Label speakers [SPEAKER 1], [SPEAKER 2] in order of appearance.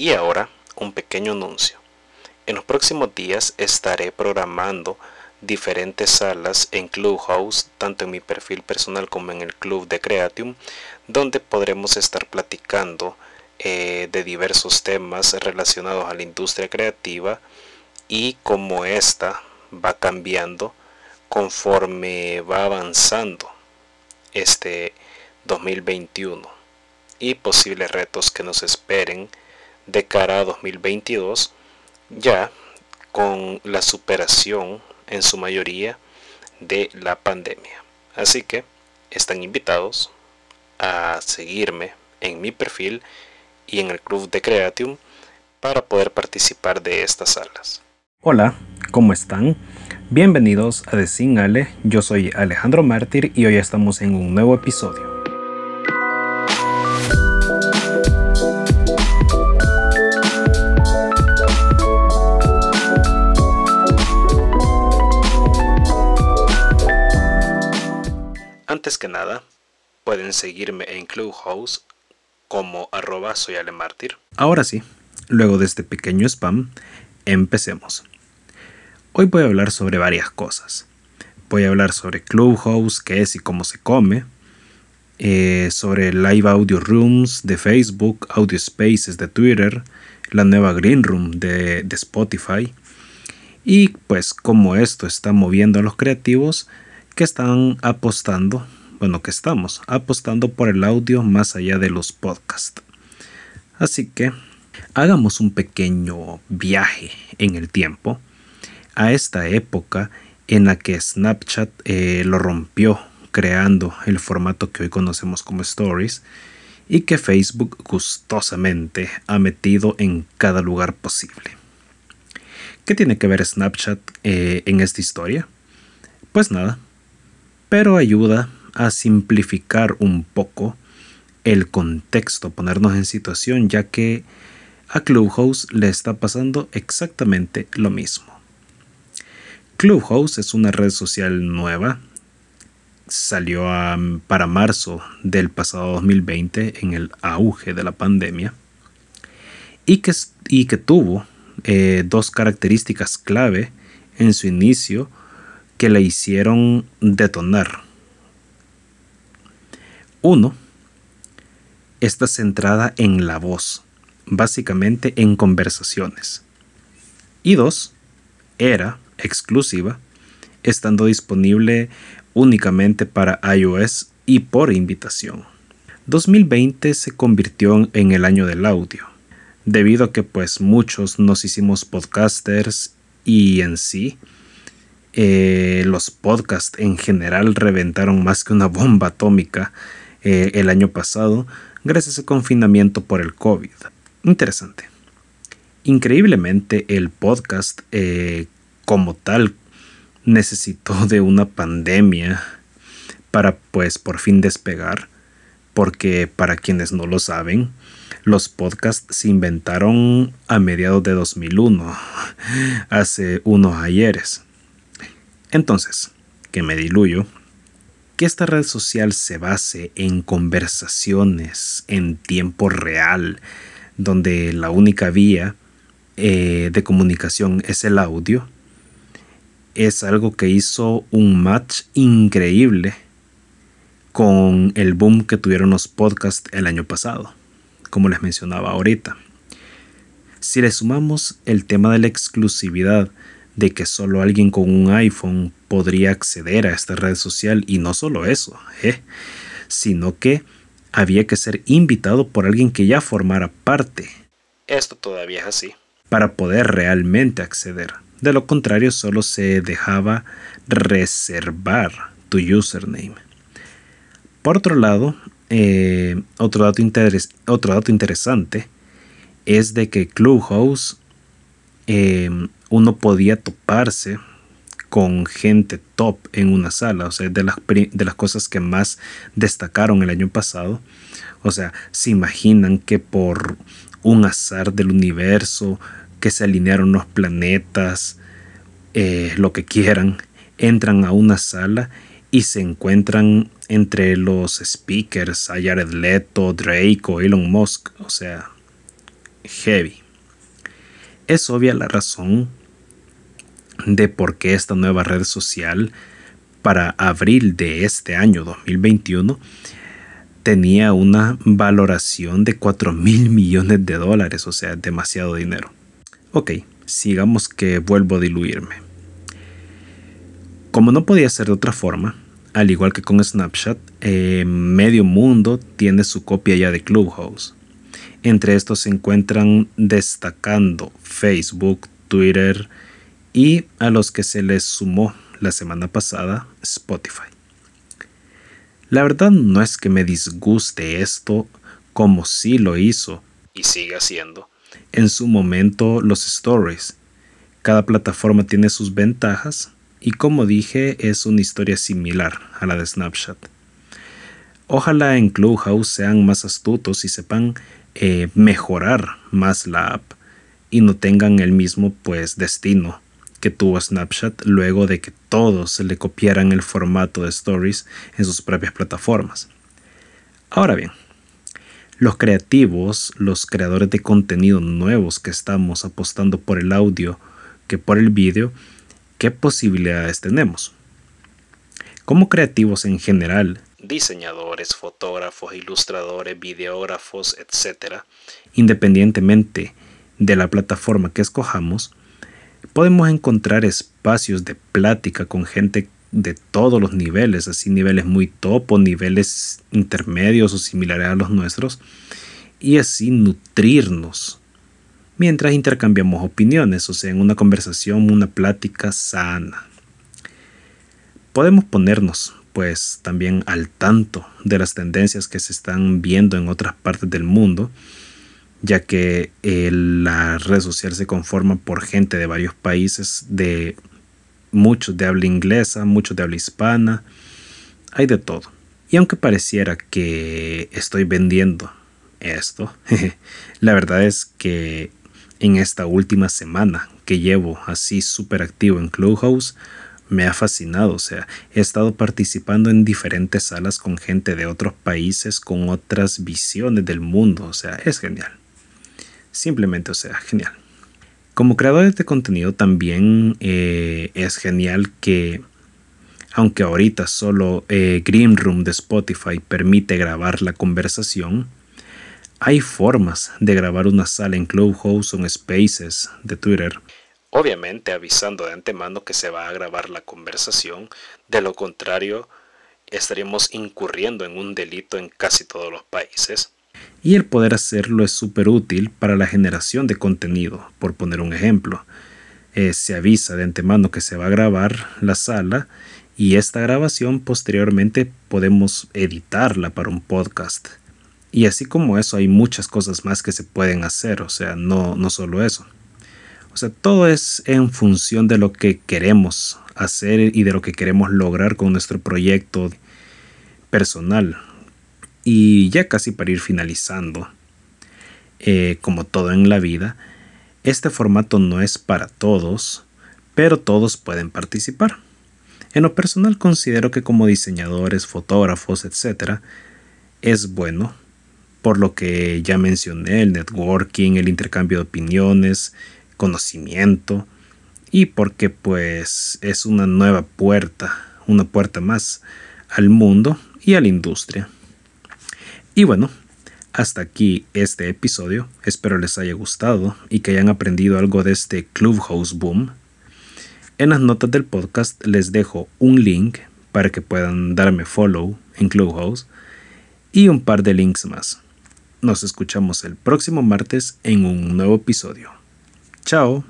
[SPEAKER 1] Y ahora, un pequeño anuncio. En los próximos días estaré programando diferentes salas en Clubhouse, tanto en mi perfil personal como en el club de Creatium, donde podremos estar platicando eh, de diversos temas relacionados a la industria creativa y cómo esta va cambiando conforme va avanzando este 2021 y posibles retos que nos esperen de cara a 2022 ya con la superación en su mayoría de la pandemia. Así que están invitados a seguirme en mi perfil y en el club de Creatium para poder participar de estas salas.
[SPEAKER 2] Hola, ¿cómo están? Bienvenidos a The yo soy Alejandro Mártir y hoy estamos en un nuevo episodio.
[SPEAKER 1] Que nada, pueden seguirme en Clubhouse como arroba soy
[SPEAKER 2] Ahora sí, luego de este pequeño spam, empecemos. Hoy voy a hablar sobre varias cosas. Voy a hablar sobre Clubhouse, qué es y cómo se come, eh, sobre Live Audio Rooms de Facebook, Audio Spaces de Twitter, la nueva Green Room de, de Spotify y pues cómo esto está moviendo a los creativos que están apostando, bueno, que estamos apostando por el audio más allá de los podcasts. Así que hagamos un pequeño viaje en el tiempo a esta época en la que Snapchat eh, lo rompió creando el formato que hoy conocemos como Stories y que Facebook gustosamente ha metido en cada lugar posible. ¿Qué tiene que ver Snapchat eh, en esta historia? Pues nada, pero ayuda a simplificar un poco el contexto, ponernos en situación, ya que a Clubhouse le está pasando exactamente lo mismo. Clubhouse es una red social nueva, salió para marzo del pasado 2020 en el auge de la pandemia y que, y que tuvo eh, dos características clave en su inicio que la hicieron detonar. Uno, está centrada en la voz, básicamente en conversaciones. Y dos, era exclusiva, estando disponible únicamente para iOS y por invitación. 2020 se convirtió en el año del audio, debido a que pues muchos nos hicimos podcasters y en sí eh, los podcasts en general reventaron más que una bomba atómica eh, el año pasado gracias al confinamiento por el COVID. Interesante. Increíblemente el podcast eh, como tal necesitó de una pandemia para pues por fin despegar porque para quienes no lo saben los podcasts se inventaron a mediados de 2001 hace unos ayeres entonces, que me diluyo, que esta red social se base en conversaciones en tiempo real, donde la única vía eh, de comunicación es el audio, es algo que hizo un match increíble con el boom que tuvieron los podcasts el año pasado, como les mencionaba ahorita. Si le sumamos el tema de la exclusividad, de que solo alguien con un iPhone podría acceder a esta red social y no solo eso, ¿eh? sino que había que ser invitado por alguien que ya formara parte.
[SPEAKER 1] Esto todavía es así.
[SPEAKER 2] Para poder realmente acceder. De lo contrario, solo se dejaba reservar tu username. Por otro lado, eh, otro, dato otro dato interesante es de que Clubhouse eh, uno podía toparse con gente top en una sala, o sea, de las, de las cosas que más destacaron el año pasado. O sea, se imaginan que por un azar del universo, que se alinearon los planetas, eh, lo que quieran, entran a una sala y se encuentran entre los speakers a Jared Leto, Drake o Elon Musk. O sea, heavy. Es obvia la razón de por qué esta nueva red social para abril de este año 2021 tenía una valoración de 4 mil millones de dólares, o sea, demasiado dinero. Ok, sigamos que vuelvo a diluirme. Como no podía ser de otra forma, al igual que con Snapchat, eh, medio mundo tiene su copia ya de Clubhouse. Entre estos se encuentran destacando Facebook, Twitter y a los que se les sumó la semana pasada Spotify. La verdad no es que me disguste esto como sí lo hizo y sigue haciendo en su momento los stories. Cada plataforma tiene sus ventajas y como dije es una historia similar a la de Snapchat. Ojalá en Clubhouse sean más astutos y sepan eh, mejorar más la app y no tengan el mismo pues destino que tuvo Snapchat luego de que todos le copiaran el formato de stories en sus propias plataformas. Ahora bien, los creativos, los creadores de contenido nuevos que estamos apostando por el audio que por el vídeo, ¿qué posibilidades tenemos? Como creativos en general, diseñadores, fotógrafos, ilustradores, videógrafos, etc., independientemente de la plataforma que escojamos, podemos encontrar espacios de plática con gente de todos los niveles, así niveles muy top niveles intermedios o similares a los nuestros, y así nutrirnos mientras intercambiamos opiniones, o sea, en una conversación, una plática sana. Podemos ponernos, pues, también al tanto de las tendencias que se están viendo en otras partes del mundo, ya que eh, la red social se conforma por gente de varios países, de muchos de habla inglesa, muchos de habla hispana, hay de todo. Y aunque pareciera que estoy vendiendo esto, la verdad es que en esta última semana que llevo así súper activo en Clubhouse, me ha fascinado, o sea, he estado participando en diferentes salas con gente de otros países, con otras visiones del mundo, o sea, es genial. Simplemente, o sea, genial. Como creador de contenido también eh, es genial que, aunque ahorita solo eh, Green Room de Spotify permite grabar la conversación, hay formas de grabar una sala en Clubhouse o en Spaces de Twitter. Obviamente avisando de antemano que se va a grabar la conversación, de lo contrario estaríamos incurriendo en un delito en casi todos los países y el poder hacerlo es súper útil para la generación de contenido, por poner un ejemplo. Eh, se avisa de antemano que se va a grabar la sala y esta grabación posteriormente podemos editarla para un podcast. Y así como eso hay muchas cosas más que se pueden hacer, o sea, no, no solo eso. O sea, todo es en función de lo que queremos hacer y de lo que queremos lograr con nuestro proyecto personal. Y ya casi para ir finalizando, eh, como todo en la vida, este formato no es para todos, pero todos pueden participar. En lo personal considero que como diseñadores, fotógrafos, etc., es bueno, por lo que ya mencioné, el networking, el intercambio de opiniones, conocimiento, y porque pues es una nueva puerta, una puerta más al mundo y a la industria. Y bueno, hasta aquí este episodio. Espero les haya gustado y que hayan aprendido algo de este Clubhouse Boom. En las notas del podcast les dejo un link para que puedan darme follow en Clubhouse y un par de links más. Nos escuchamos el próximo martes en un nuevo episodio. Chao.